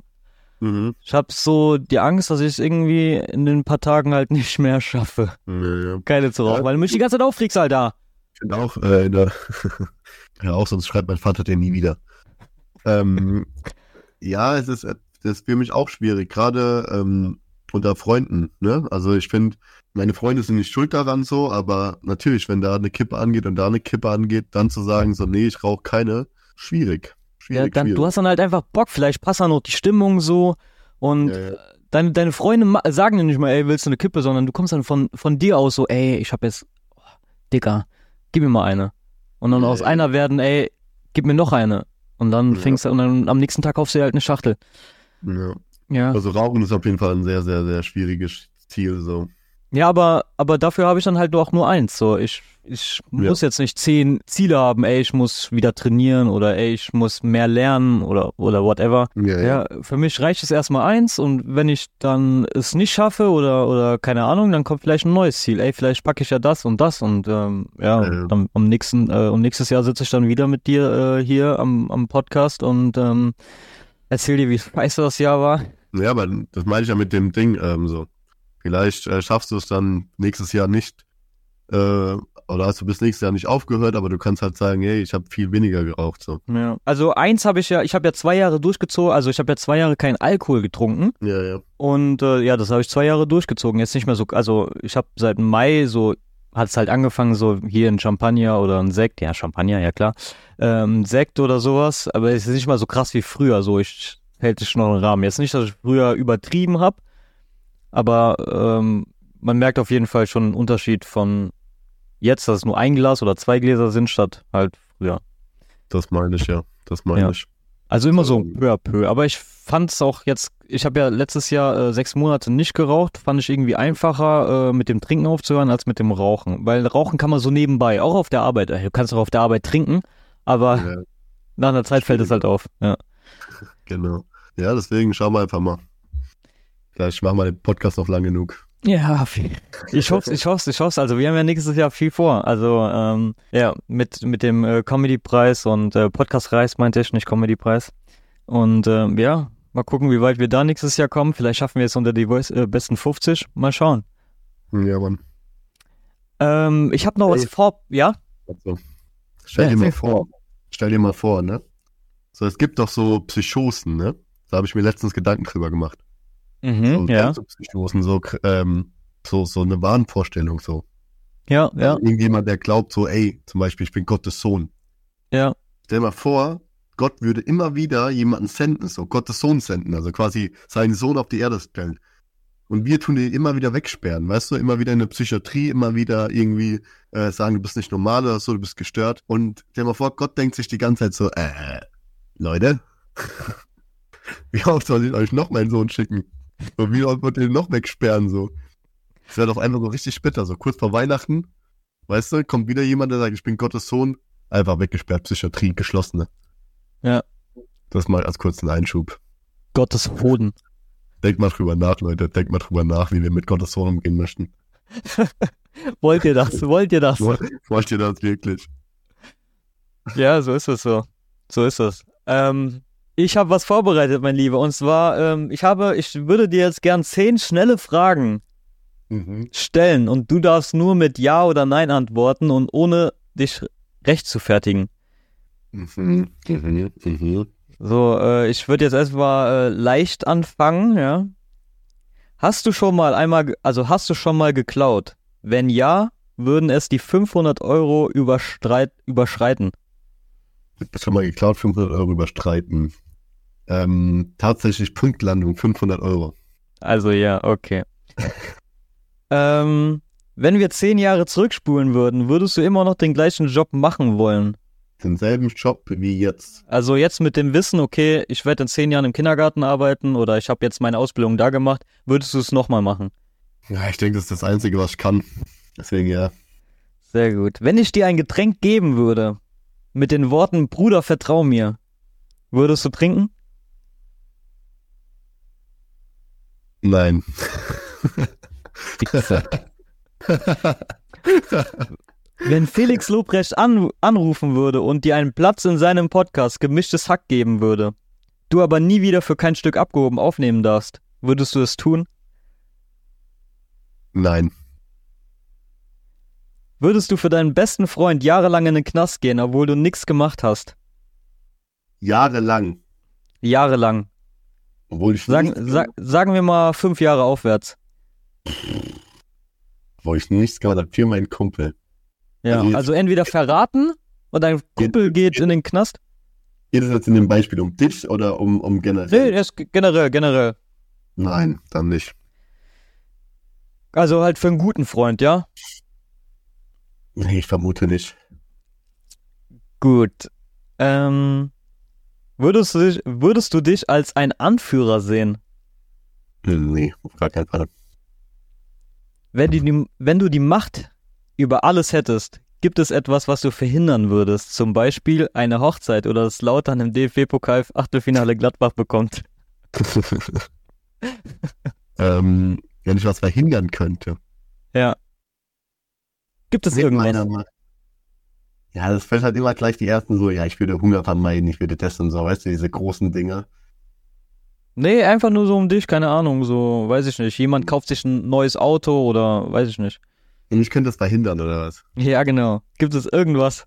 Mhm. Ich habe so die Angst, dass ich es irgendwie in den paar Tagen halt nicht mehr schaffe, Ja, ja. keine zu rauchen, Ja. weil du mich die ganze Zeit aufregst, Alter. Ich finde auch, äh, der ja auch, sonst schreibt mein Vater den nie wieder. Ähm, ja, es ist, das ist für mich auch schwierig, gerade ähm, unter Freunden, ne? Also ich finde, meine Freunde sind nicht schuld daran so, aber natürlich, wenn da eine Kippe angeht und da eine Kippe angeht, dann zu sagen, so, nee, ich rauche keine, schwierig. Ja, Schwierig, dann, schwierig. du hast dann halt einfach Bock, vielleicht passt dann noch die Stimmung so und ja, ja. deine, deine Freunde sagen dir nicht mal, ey, willst du eine Kippe, sondern du kommst dann von, von dir aus so, ey, ich hab jetzt, oh, Digga, gib mir mal eine. Und dann Ja, aus ja. einer werden, ey, gib mir noch eine. Und dann Ja. fängst du, und dann am nächsten Tag kaufst du dir halt eine Schachtel. ja. Ja. Also Rauchen ist auf jeden Fall ein sehr, sehr, sehr schwieriges Ziel, so. Ja, aber, aber dafür habe ich dann halt auch nur eins. So, ich, ich Ja. muss jetzt nicht zehn Ziele haben, ey, ich muss wieder trainieren oder ey, ich muss mehr lernen oder, oder whatever. Ja, Ja, für mich reicht es erstmal eins und wenn ich dann es nicht schaffe oder, oder keine Ahnung, dann kommt vielleicht ein neues Ziel. Ey, vielleicht packe ich ja das und das und ähm, ja, Ja, ja. Dann, am nächsten, äh, und nächstes Jahr sitze ich dann wieder mit dir äh, hier am, am Podcast und ähm, erzähl dir, wie scheiße das Jahr war. Ja, aber das meine ich ja mit dem Ding ähm, so. Vielleicht äh, schaffst du es dann nächstes Jahr nicht, äh, oder hast du bis nächstes Jahr nicht aufgehört, aber du kannst halt sagen, hey, ich habe viel weniger geraucht. So. Ja. Also eins habe ich ja, ich habe ja zwei Jahre durchgezogen, also ich habe ja zwei Jahre keinen Alkohol getrunken. Ja, ja. Und äh, ja, das habe ich zwei Jahre durchgezogen. Jetzt nicht mehr so, also ich habe seit Mai so, hat es halt angefangen, so hier ein Champagner oder ein Sekt, ja, Champagner, ja klar, ähm, Sekt oder sowas, aber es ist nicht mal so krass wie früher, so ich hält sich noch im Rahmen. Jetzt nicht, dass ich früher übertrieben habe, aber ähm, man merkt auf jeden Fall schon einen Unterschied von jetzt, dass es nur ein Glas oder zwei Gläser sind, statt halt früher. Das meine ich, ja. Das meine Ja. ich. Also immer so Ähm. peu à peu. Aber ich fand es auch jetzt, ich habe ja letztes Jahr äh, sechs Monate nicht geraucht, fand ich irgendwie einfacher, äh, mit dem Trinken aufzuhören, als mit dem Rauchen. Weil Rauchen kann man so nebenbei, auch auf der Arbeit. Äh, Du kannst auch auf der Arbeit trinken, aber Ja, nach einer Zeit fällt es halt auf. Ja. genau. Ja, deswegen schauen wir einfach mal. Vielleicht machen wir den Podcast noch lang genug. Ja, viel. ich hoffe, ich hoffe, ich hoffe. Also wir haben ja nächstes Jahr viel vor. Also ähm, ja, mit mit dem äh, Comedy-Preis und äh, Podcast-Reis meinte ich, nicht Comedy-Preis. Und ähm, ja, mal gucken, wie weit wir da nächstes Jahr kommen. Vielleicht schaffen wir es unter die Voice- äh, besten 50. Mal schauen. Ja, Mann. Ähm, ich habe noch was Ey. vor. Ja? Also, stell Ja, dir mal vor. Stell dir mal vor, ne? So, es gibt doch so Psychosen, ne? Da habe ich mir letztens Gedanken drüber gemacht. So, Mhm, ja. kennst du Psychosen, so, ähm, so, so eine Wahnvorstellung, so. Ja, ja, Also irgendjemand, der glaubt so, ey, zum Beispiel, ich bin Gottes Sohn. ja. Stell mal vor, Gott würde immer wieder jemanden senden, so Gottes Sohn senden, also quasi seinen Sohn auf die Erde stellen. Und wir tun den immer wieder wegsperren, weißt du, immer wieder in der Psychiatrie, immer wieder irgendwie äh, sagen, du bist nicht normal oder so, du bist gestört. Und stell mal vor, Gott denkt sich die ganze Zeit so, äh, Leute, wie oft soll ich euch noch meinen Sohn schicken? Und wie wird ihr den noch wegsperren, so? Das wäre doch einfach so richtig bitter, so kurz vor Weihnachten, weißt du, kommt wieder jemand, der sagt, ich bin Gottes Sohn, einfach weggesperrt, Psychiatrie, geschlossene. Ja. Das mal als kurzen Einschub. Gottes Hoden. Denkt mal drüber nach, Leute. Denkt mal drüber nach, wie wir mit Gottes Sohn umgehen möchten. Wollt ihr das? Wollt ihr das? Wollt ihr das wirklich? Ja, so ist es so. So ist es. Ähm, ich habe was vorbereitet, mein Lieber. Und zwar, ähm, ich habe, ich würde dir jetzt gern zehn schnelle Fragen Mhm. stellen und du darfst nur mit Ja oder Nein antworten und ohne dich recht zu fertigen. Mhm. Mhm. Mhm. So, äh, ich würde jetzt erstmal äh, leicht anfangen, ja. Hast du schon mal einmal, also hast du schon mal geklaut? Wenn ja, würden es die 500 Euro überschreiten. Hab Schon mal geklaut, 500 Euro überstreiten. Ähm, tatsächlich Punktlandung, 500 Euro. Also ja, okay. ähm, wenn wir zehn Jahre zurückspulen würden, würdest du immer noch den gleichen Job machen wollen? Denselben Job wie jetzt. Also jetzt mit dem Wissen, okay, ich werde in zehn Jahren im Kindergarten arbeiten oder ich habe jetzt meine Ausbildung da gemacht, würdest du es nochmal machen? Ja, ich denke, das ist das Einzige, was ich kann. Deswegen ja. Sehr gut. Wenn ich dir ein Getränk geben würde, mit den Worten Bruder, vertrau mir, würdest du trinken? Nein. Wenn Felix Lobrecht an, anrufen würde und dir einen Platz in seinem Podcast gemischtes Hack geben würde, du aber nie wieder für kein Stück abgehoben aufnehmen darfst, würdest du es tun? Nein. Würdest du für deinen besten Freund jahrelang in den Knast gehen, obwohl du nichts gemacht hast? Jahrelang. Jahrelang. Obwohl ich Sagen, nichts, sa sagen wir mal fünf Jahre aufwärts. obwohl ich nichts gemacht habe für meinen Kumpel. Ja, Also also entweder verraten und dein Kumpel geht in den Knast. Geht es jetzt in dem Beispiel um dich oder um, um Nee, generell? ist generell, generell. Nein, dann nicht. Also halt für einen guten Freund, ja? Nee, ich vermute nicht. Gut. Ähm, würdest, du dich, würdest du dich als ein Anführer sehen, Nee, auf gar keinen Fall. wenn, die, wenn du die Macht über alles hättest? Gibt es etwas, was du verhindern würdest? Zum Beispiel eine Hochzeit oder das Lautern im DFB-Pokal Achtelfinale Gladbach bekommt. ähm, wenn ich was verhindern könnte. Ja. Gibt es Mit irgendwas? meiner. Ja, das fällt halt immer gleich die ersten so, ja, ich würde Hunger vermeiden, ich würde das und so, weißt du, diese großen Dinge. Nee, einfach nur so um dich, keine Ahnung, so, weiß ich nicht. Jemand kauft sich ein neues Auto oder weiß ich nicht. Und ich könnte das verhindern, oder was? Ja, genau. Gibt es irgendwas?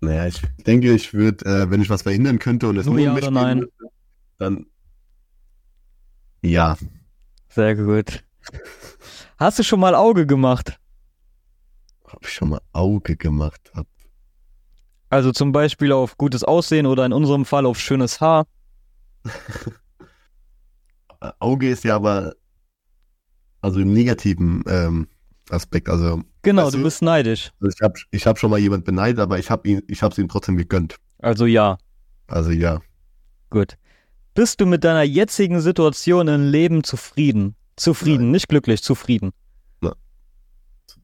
Naja, ich denke, ich würde, äh, wenn ich was verhindern könnte und es Nur nur, ja mich oder nein? würde, dann ja. Sehr gut. Hast du schon mal Auge gemacht? Hab ich schon mal Auge gemacht. Hab. Also zum Beispiel auf gutes Aussehen oder in unserem Fall auf schönes Haar. Auge ist ja aber also im negativen ähm, Aspekt. Also, Genau, Weißt du du- bist neidisch. also ich habe ich hab schon mal jemand beneidet, aber ich habe ihn, ich habe ihm trotzdem gegönnt. Also ja, Also ja. gut. Bist du mit deiner jetzigen Situation im Leben zufrieden? Zufrieden, nicht glücklich, zufrieden.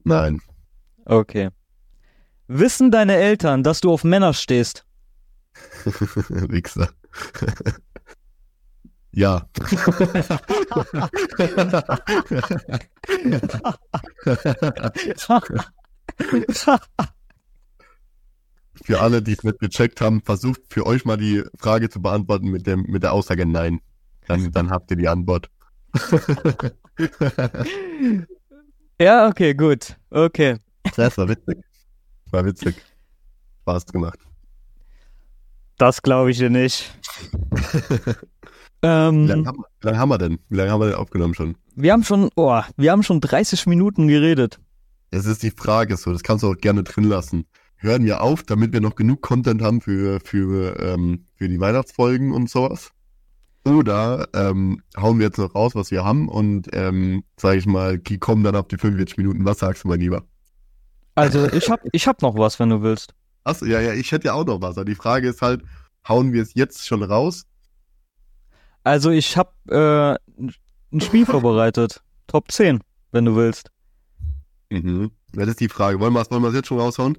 Nein. Okay. Wissen deine Eltern, dass du auf Männer stehst? Wichser. ja. für alle, die es nicht gecheckt haben, versucht für euch mal die Frage zu beantworten mit, dem, mit der Aussage Nein. Dann, dann habt ihr die Antwort. ja, okay, gut. Okay. Das war witzig. War witzig. Spaß gemacht. Das glaube ich dir nicht. Wie ähm, lange haben, wir- wie lange haben wir denn? Wie lange haben wir denn aufgenommen schon? wir haben schon, oh, wir haben schon 30 Minuten geredet. Es ist die Frage so, das kannst du auch gerne drin lassen. Hören wir auf, damit wir noch genug Content haben für, für, ähm, für die Weihnachtsfolgen und sowas? Oder ähm, hauen wir jetzt noch raus, was wir haben und ähm, sag ich mal, die kommen dann auf die 45 Minuten. Was sagst du mal lieber? Also ich hab, ich hab noch was, wenn du willst. Achso, ja, ja, ich hätte ja auch noch was. Aber die Frage ist halt, hauen wir es jetzt schon raus? Also ich hab äh, ein Spiel vorbereitet. Top 10, wenn du willst. Mhm. Das ist die Frage. Wollen wir es wollen wir es jetzt schon raushauen?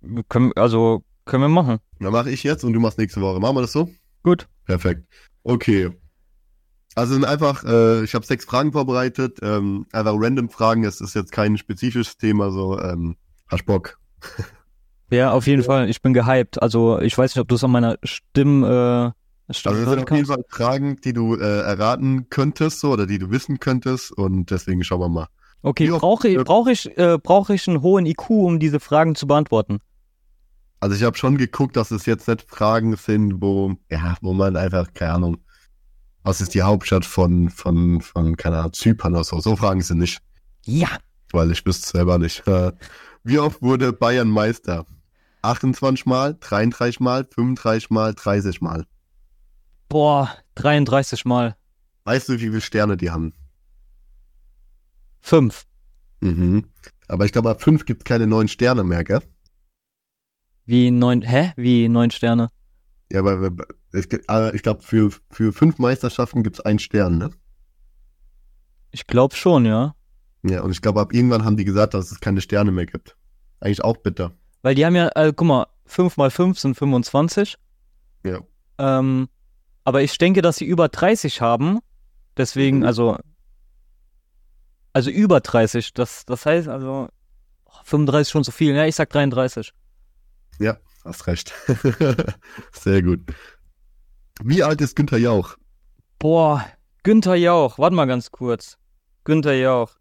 Wir Können, also können wir machen. Dann mache ich jetzt und du machst nächste Woche. Machen wir das so? Gut. Perfekt. Okay. Also sind einfach, äh, ich habe sechs Fragen vorbereitet, ähm, einfach random Fragen, es ist jetzt kein spezifisches Thema, so, ähm, hast Bock. Ja, auf jeden Fall. Ich bin gehypt. Also ich weiß nicht, ob du es an meiner Stimme, äh, Stimme Also es sind auf jeden Fall Fragen, die du äh, erraten könntest, so, oder die du wissen könntest und deswegen schauen wir mal. Okay, brauche ich, äh, brauche ich, äh, brauche ich einen hohen IQ, um diese Fragen zu beantworten? Also ich habe schon geguckt, dass es jetzt nicht Fragen sind, wo, ja, wo man einfach, keine Ahnung, was ist die Hauptstadt von, von, von, keine Ahnung, Zypern oder so. So Fragen sind nicht, Ja. weil ich wüsste selber nicht. Äh, Wie oft wurde Bayern Meister? 28 Mal, 33 Mal, 35 Mal, 30 Mal. Boah, 33 Mal. Weißt du, wie viele Sterne die haben? Fünf. Mhm. Aber ich glaube, ab 5 gibt es keine neun Sterne mehr, gell? Wie neun, hä? Wie neun Sterne? Ja, aber ich, ich glaube, für, für fünf Meisterschaften gibt es einen Stern, ne? Ich glaube schon, ja. Ja, und ich glaube, ab irgendwann haben die gesagt, dass es keine Sterne mehr gibt. Eigentlich auch bitter. Weil die haben ja, äh, guck mal, 5 mal 5 sind 25. Ja. Ähm, aber ich denke, dass sie über 30 haben. Deswegen, Mhm. also, also über 30. Das, das heißt, also, oh, 35 schon zu viel. Ja, ich sag 33. Ja, hast recht. Sehr gut. Wie alt ist Günther Jauch? Boah, Günther Jauch, warte mal ganz kurz. Günther Jauch,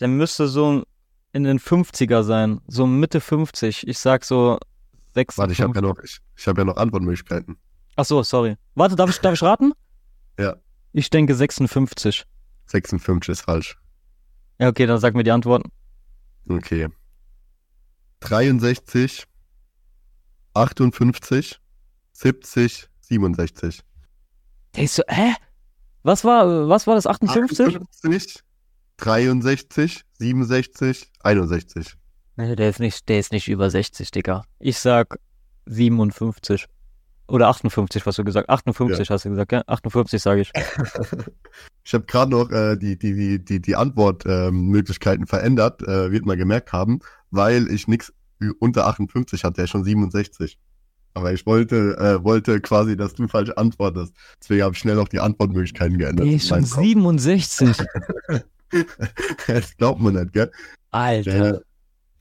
der müsste so in den 50er sein, so Mitte 50. Ich sag so 6. Warte, ich habe ja noch, ich, ich habe ja noch Antwortmöglichkeiten. Ach so, sorry. Warte, darf ich, darf ich raten? Ja. Ich denke 56. 56 ist falsch. Ja, okay, dann sag mir die Antworten. Okay. 63, 58, 70, 67. Der ist so, hä? Was war, was war das, 58? 58, 63, 67, 61. Nee, der ist nicht, der ist nicht über 60, Digga. Ich sag 57. Oder 58, was du gesagt 58 hast du gesagt, ja? 58 sage ich. Ich habe gerade noch äh, die, die, die, die, die Antwortmöglichkeiten verändert, äh, wird man gemerkt haben, weil ich nix ü- unter 58 hatte, ja schon 67. Aber ich wollte, äh, wollte quasi, dass du falsch antwortest. Deswegen habe ich schnell noch die Antwortmöglichkeiten geändert. Der ist schon Mein Kopf. 67. das glaubt man nicht, gell? Alter. Der,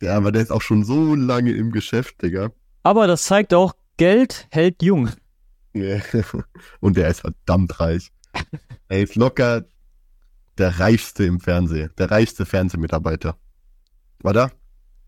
der, aber der ist auch schon so lange im Geschäft, Digga. Aber das zeigt auch, Geld hält jung. Ja. Und der ist verdammt reich. Er ist locker der reichste im Fernsehen. Der reichste Fernsehmitarbeiter. War da?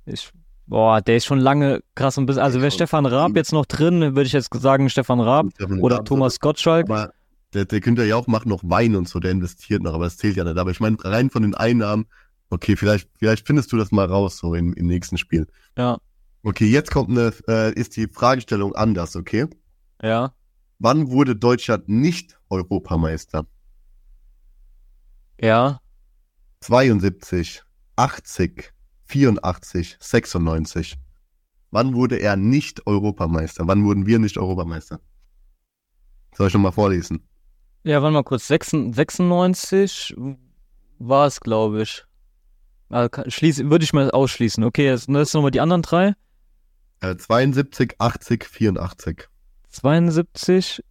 Ich, boah, der ist schon lange krass und bis, also wäre Stefan Raab jetzt noch drin, würde ich jetzt sagen Stefan Raab oder Thomas Gottschalk. Aber der, der Günther Jauch macht noch Wein und so, der investiert noch, aber das zählt ja nicht. Aber ich meine, rein von den Einnahmen, okay, vielleicht, vielleicht findest du das mal raus, so im, im nächsten Spiel. Ja, Okay, jetzt kommt eine, äh, ist die Fragestellung anders, okay? ja, Wann wurde Deutschland nicht Europameister? ja. 72, 80, 84, 96. Wann wurde er nicht Europameister? Wann wurden wir nicht Europameister? Soll ich nochmal vorlesen? Ja, warte mal kurz. 96 96 war es, glaube ich. Also, schließ, würde ich mal ausschließen. Okay, jetzt, jetzt nochmal die anderen drei. Äh, 72, 80, 84. 72.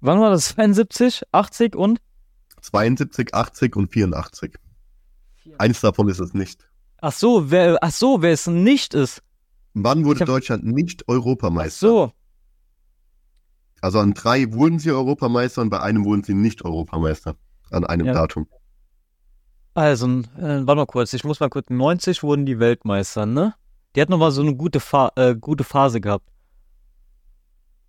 Wann war das? 72, 80 und? 72, 80 und 84. Eins davon ist es nicht. Ach so, wer, ach so, wer es nicht ist. Wann wurde hab- Deutschland nicht Ach Europameister? so. Also an drei wurden sie Europameister und bei einem wurden sie nicht Europameister. An einem Ja. Datum. Also, äh, warte mal kurz. Ich muss mal kurz. 90 wurden die Weltmeister, ne? Die hatten noch mal so eine gute, Fa äh, gute Phase gehabt.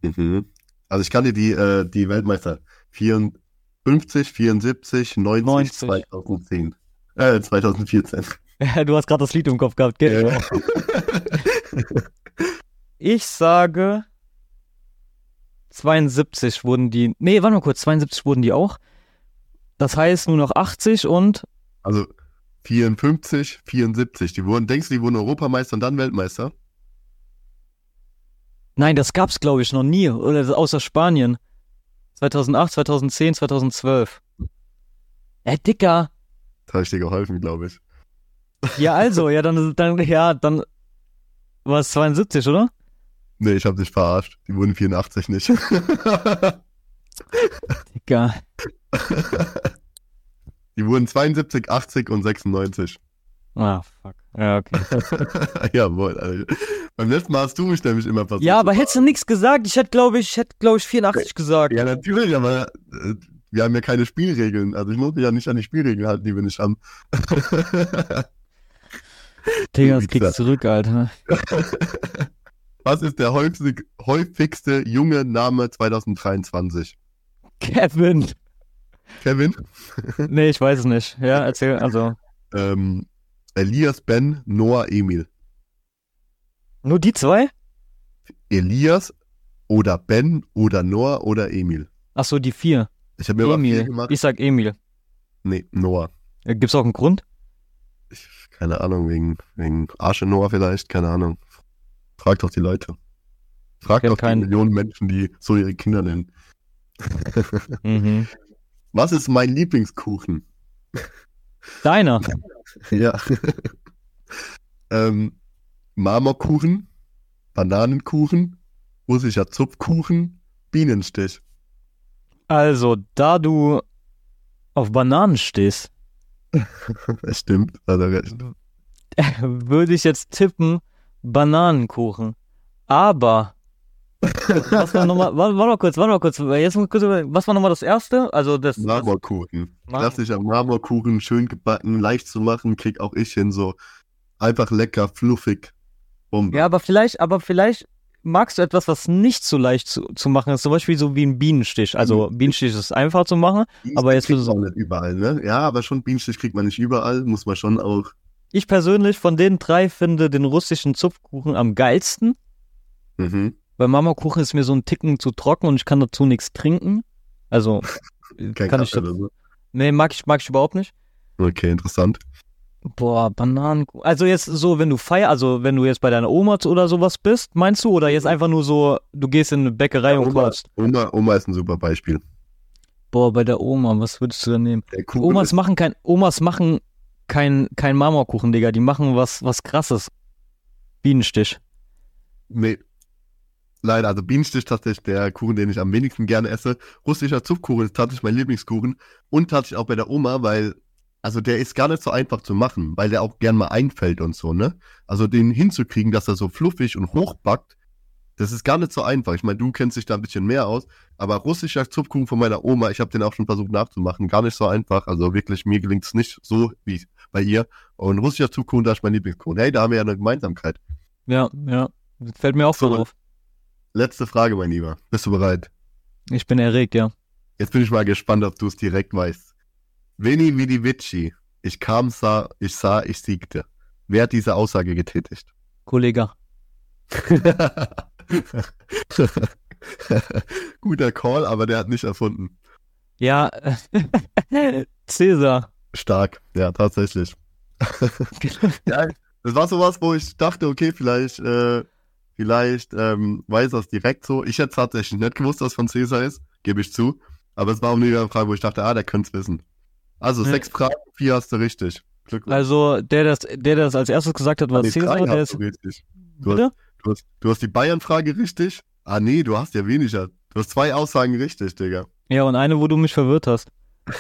Mhm. Also ich kann dir die, äh, die Weltmeister 54, 74, 90, 90. 2010. Äh, 2014. du hast gerade das Lied im Kopf gehabt, gell? Ja. Ich sage 72 wurden die. Nee, warte mal kurz, 72 wurden die auch. Das heißt nur noch 80 und Also 54, 74. Die wurden, denkst du, die wurden Europameister und dann Weltmeister? nein, das gab's glaube ich noch nie oder außer Spanien. 2008, 2010, 2012. Äh, Dicker. Das habe ich dir geholfen, glaube ich. Ja, also, ja, dann, dann, ja, dann war es 72, oder? Nee, ich habe dich verarscht. Die wurden 84 nicht. Digga. Die wurden 72, 80 und 96. Ah, fuck. Ja, okay. Jawohl, Alter. Beim letzten Mal hast du mich nämlich immer versucht. Ja, aber hättest du nichts gesagt? Ich hätte, glaube ich, hätte, glaube ich, 84 gesagt. Ja, natürlich, aber äh, wir haben ja keine Spielregeln. Also ich muss mich ja nicht an die Spielregeln halten, die wir nicht haben. Digga, das kriegst du zurück, Alter. Was ist der häufig, häufigste junge Name 2023? Kevin. Kevin? Nee, ich weiß es nicht. Ja, erzähl, also. ähm, Elias, Ben, Noah, Emil. Nur die zwei? Elias oder Ben oder Noah oder Emil. Ach so, die vier. Ich habe mir Emil. gemacht. Ich sag Emil. Nee, Noah. Äh, Gibt's auch einen Grund? Ich, keine Ahnung, wegen, wegen Arsch in Noah vielleicht, keine Ahnung. Frag doch die Leute. Frag doch keinen. die Millionen Menschen, die so ihre Kinder nennen. Mhm. Was ist mein Lieblingskuchen? Deiner. Ja. ähm, Marmorkuchen, Bananenkuchen, russischer Zupfkuchen, Bienenstich. Also, da du auf Bananen stehst, Das stimmt, hat er recht. würde ich jetzt tippen Bananenkuchen. Aber was war nochmal, warte, mal kurz, warte mal kurz, jetzt muss kurz über- was war nochmal das erste? Also das, Marmorkuchen. Marmor- Klassischer Marmorkuchen, schön gebacken, leicht zu machen, krieg auch ich hin, so einfach lecker, fluffig. Bombe. ja, aber vielleicht, aber vielleicht magst du etwas, was nicht so leicht zu, zu machen ist, zum Beispiel so wie ein Bienenstich. Also Bienenstich ist einfach zu machen. Bienenstich aber jetzt kriegt ist- man auch nicht überall, ne? Ja, aber schon Bienenstich kriegt man nicht überall, muss man schon auch. Ich persönlich von den drei finde den russischen Zupfkuchen am geilsten. Mhm. Weil Marmorkuchen ist mir so ein Ticken zu trocken und ich kann dazu nichts trinken. Also kann ich Kaffee oder so. Nee, mag ich, mag ich überhaupt nicht. Okay, interessant. Boah, Bananenkuchen. Also jetzt so, wenn du feier, also wenn du jetzt bei deiner Oma oder sowas bist, meinst du? Oder jetzt einfach nur so, du gehst in eine Bäckerei und Oma, kaufst? Oma, Oma ist ein super Beispiel. Boah, bei der Oma, was würdest du da nehmen? Omas machen kein, Omas machen kein, kein Marmorkuchen, Digga. Die machen was, was krasses. Bienenstich. nee. Leider, also Bienenstich tatsächlich der Kuchen, den ich am wenigsten gerne esse. Russischer Zupfkuchen ist tatsächlich mein Lieblingskuchen. Und tatsächlich auch bei der Oma, weil, also der ist gar nicht so einfach zu machen, weil der auch gern mal einfällt und so, ne? Also den hinzukriegen, dass er so fluffig und hochbackt, das ist gar nicht so einfach. Ich meine, du kennst dich da ein bisschen mehr aus, aber russischer Zupfkuchen von meiner Oma, ich habe den auch schon versucht nachzumachen, gar nicht so einfach. Also wirklich, mir gelingt es nicht so wie bei ihr. Und russischer Zupfkuchen, da ist mein Lieblingskuchen. Hey, da haben wir ja eine Gemeinsamkeit. Ja, ja. Fällt mir auch so drauf. Letzte Frage, mein Lieber. Bist du bereit? Ich bin erregt, ja. Jetzt bin ich mal gespannt, ob du es direkt weißt. Veni vidi vici. Ich kam, sah, ich sah, ich siegte. Wer hat diese Aussage getätigt? Kollege. Guter Call, aber der hat nicht erfunden. Ja, Cäsar. Stark, ja, tatsächlich. ja, das war sowas, wo ich dachte, okay, vielleicht, äh, vielleicht ähm, weiß das direkt so. Ich hätte tatsächlich nicht gewusst, dass von Cäsar ist, gebe ich zu. Aber es war auch eine Frage, wo ich dachte, ah, der könnte es wissen. Also sechs Fragen, vier hast du richtig. Glückwunsch. Also, der das, der das als erstes gesagt hat, war Nee, Cäsar. Der ist, du richtig. Du hast, du, hast, du hast die Bayern-Frage richtig. Ah, nee, du hast ja weniger. Du hast zwei Aussagen richtig, Digga. Ja, und eine, wo du mich verwirrt hast.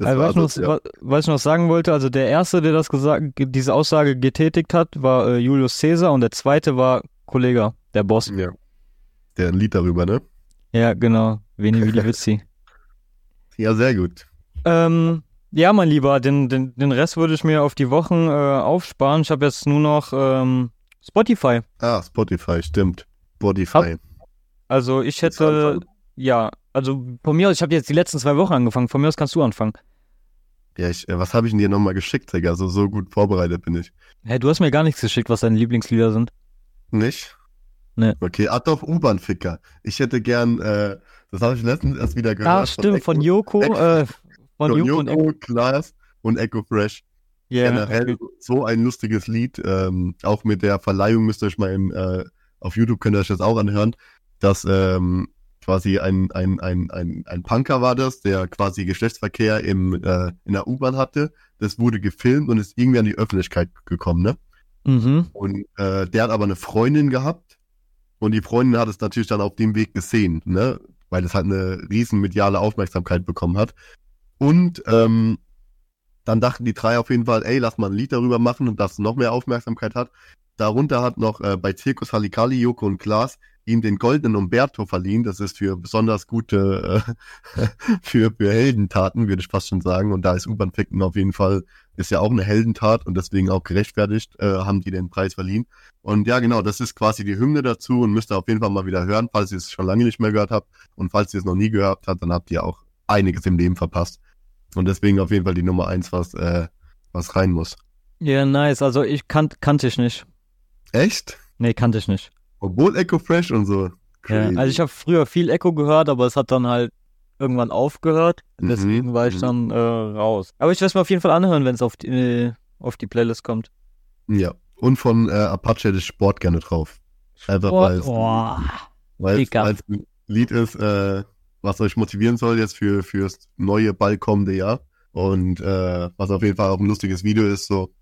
Also, was, ich noch, ja. wa- was ich noch sagen wollte, also der erste, der das gesagt, diese Aussage getätigt hat, war äh, Julius Caesar und der zweite war Kollege, der Boss. ja. Der ein Lied darüber, ne? Ja, genau. Veni Vidi Vici. Ja, sehr gut. Ähm, ja, mein Lieber, den, den, den Rest würde ich mir auf die Wochen äh, aufsparen. Ich habe jetzt nur noch ähm, Spotify. Ah, Spotify, stimmt. Spotify. Also ich hätte, ja, also von mir aus, ich habe jetzt die letzten zwei Wochen angefangen. Von mir aus kannst du anfangen. Ja, ich, äh, was habe ich denn dir nochmal geschickt, Digga? Also so gut vorbereitet bin ich. Hä, du hast mir gar nichts geschickt, was deine Lieblingslieder sind. Nicht? Nee. Okay, ah doch, U-Bahn-Ficker. Ich hätte gern, äh, das habe ich letztens erst wieder gehört. Ah, stimmt, von Joko, Echo- äh, von Joko und Echo. Klaas und Echo Fresh. Ja, Generell so ein lustiges Lied. Ähm, auch mit der Verleihung müsst ihr euch mal im, äh, auf YouTube könnt ihr euch das auch anhören, dass ähm, quasi ein, ein, ein, ein, ein Punker war das, der quasi Geschlechtsverkehr im, äh, in der U-Bahn hatte. Das wurde gefilmt und ist irgendwie an die Öffentlichkeit gekommen, ne? Mhm. Und äh, der hat aber eine Freundin gehabt und die Freundin hat es natürlich dann auf dem Weg gesehen, ne? weil es halt eine riesen mediale Aufmerksamkeit bekommen hat. Und ähm, dann dachten die drei auf jeden Fall, ey, lass mal ein Lied darüber machen und das noch mehr Aufmerksamkeit hat. Darunter hat noch äh, bei Circus Halikali, Joko und Klaas ihm den goldenen Umberto verliehen. Das ist für besonders gute, äh, für, für Heldentaten, würde ich fast schon sagen. Und da ist U-Bahn Ficken auf jeden Fall, ist ja auch eine Heldentat und deswegen auch gerechtfertigt, äh, haben die den Preis verliehen. Und ja, genau, das ist quasi die Hymne dazu und müsst ihr auf jeden Fall mal wieder hören, falls ihr es schon lange nicht mehr gehört habt. Und falls ihr es noch nie gehört habt, dann habt ihr auch einiges im Leben verpasst. Und deswegen auf jeden Fall die Nummer eins, was, äh, was rein muss. Ja, nice. Also ich kan kannte ich nicht. Echt? Nee, kannte ich nicht. Obwohl Echo Fresh und so. Ja, also ich habe früher viel Echo gehört, aber es hat dann halt irgendwann aufgehört. Mhm, Deswegen war ich mhm. dann äh, raus. Aber ich werde es mir auf jeden Fall anhören, wenn es auf die, äh, auf die Playlist kommt. Ja. Und von äh, Apache das Sport gerne drauf. Einfach weil es weil es Dicker. weil es ein Lied ist, äh, was euch motivieren soll jetzt für fürs neue bald kommende Jahr. Und äh, was auf jeden Fall auch ein lustiges Video ist, so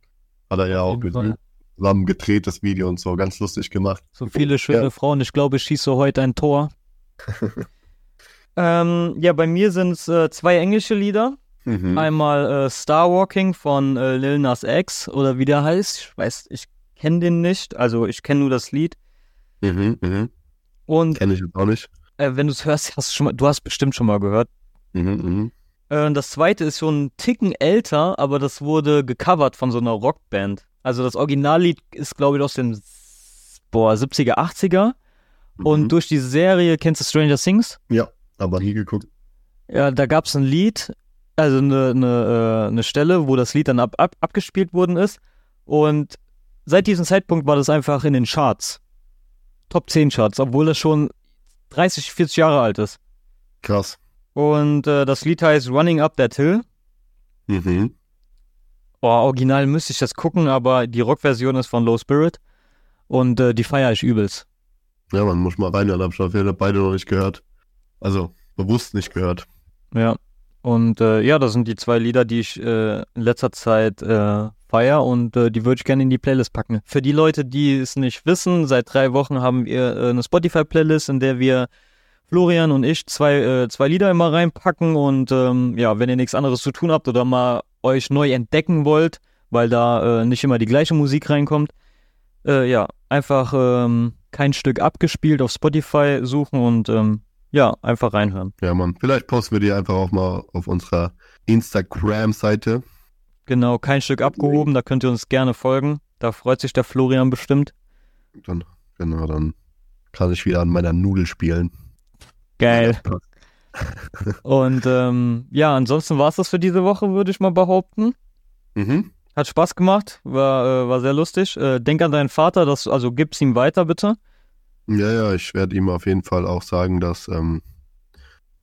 hat er ja auch mit Fall. zusammen gedreht, das Video und so, ganz lustig gemacht. So viele schöne Ja. Frauen. Ich glaube, ich schieße heute ein Tor. ähm, ja, bei mir sind es äh, zwei englische Lieder. Mhm. Einmal äh, Star Walking von äh, Lil Nas X oder wie der heißt. Ich weiß, ich kenne den nicht. Also ich kenne nur das Lied. Mhm, mhm. Und Kenn ich jetzt auch nicht. Äh, wenn du es hörst, hast du schon mal, du hast bestimmt schon mal gehört. Mhm, mhm. Äh, das zweite ist schon einen Ticken älter, aber das wurde gecovert von so einer Rockband. Also das Originallied ist, glaube ich, aus den boah, 70er, 80er. Und Mhm. durch die Serie, kennst du Stranger Things? Aber nie geguckt. Ja, da gab es ein Lied, also eine, eine, äh, eine Stelle, wo das Lied dann ab, ab, abgespielt worden ist. Und seit diesem Zeitpunkt war das einfach in den Charts. Top 10 Charts, obwohl das schon 30, 40 Jahre alt ist. Krass. Und äh, das Lied heißt Running Up That Hill. Mhm. Oh, original müsste ich das gucken, aber die Rockversion ist von Low Spirit. Und äh, die feiere ich übelst. Ja, man muss mal reinhören, hab ich auf jeden Fall beide noch nicht gehört. Also, bewusst nicht gehört. Ja. Und äh, ja, das sind die zwei Lieder, die ich äh, in letzter Zeit feier und äh, die würde ich gerne in die Playlist packen. Für die Leute, die es nicht wissen, seit drei Wochen haben wir äh, eine Spotify-Playlist, in der wir Florian und ich zwei, äh, zwei Lieder immer reinpacken und ähm, ja, wenn ihr nichts anderes zu tun habt oder mal euch neu entdecken wollt, weil da äh, nicht immer die gleiche Musik reinkommt, äh, ja, einfach ähm, kein Stück abgespielt auf Spotify suchen und ähm, ja, einfach reinhören. Ja, Mann. Vielleicht posten wir die einfach auch mal auf unserer Instagram-Seite. Genau, kein Stück abgehoben, da könnt ihr uns gerne folgen. Da freut sich der Florian bestimmt. Dann, genau, dann kann ich wieder an meiner Nudel spielen. Geil. Und ähm, ja, ansonsten war es das für diese Woche, würde ich mal behaupten. Mhm. Hat Spaß gemacht, war, äh, war sehr lustig. Äh, denk an deinen Vater, das, also gib's ihm weiter, bitte. Ja, ja, ich werde ihm auf jeden Fall auch sagen, dass, ähm,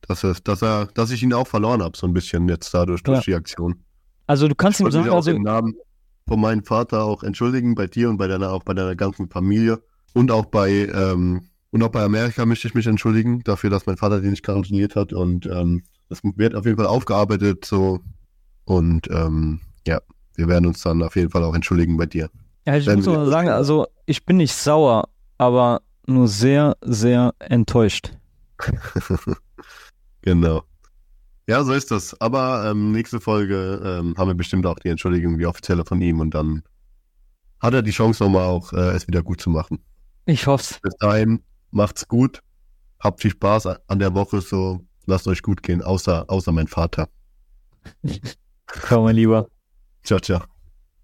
dass, es, dass, er, dass ich ihn auch verloren habe, so ein bisschen jetzt dadurch, durch Ja. die Aktion. Also du kannst ihm sagen, also im Namen von meinem Vater auch entschuldigen, bei dir und bei deiner, auch bei deiner ganzen Familie. Und auch bei, ähm, und auch bei Amerika möchte ich mich entschuldigen dafür, dass mein Vater den nicht quarantiniert hat. Und ähm, das wird auf jeden Fall aufgearbeitet so. Und ähm, ja, wir werden uns dann auf jeden Fall auch entschuldigen bei dir. ja, ich wenn muss mal sagen, also ich bin nicht sauer, aber nur sehr, sehr enttäuscht. genau. Ja, so ist das. Aber ähm, nächste Folge ähm, haben wir bestimmt auch die Entschuldigung, die offizielle von ihm. Und dann hat er die Chance nochmal auch, äh, es wieder gut zu machen. Ich hoff's. Bis dahin, macht's gut. Habt viel Spaß an der Woche so. Lasst euch gut gehen, außer, außer mein Vater. Ciao, mein Lieber. Ciao, ciao.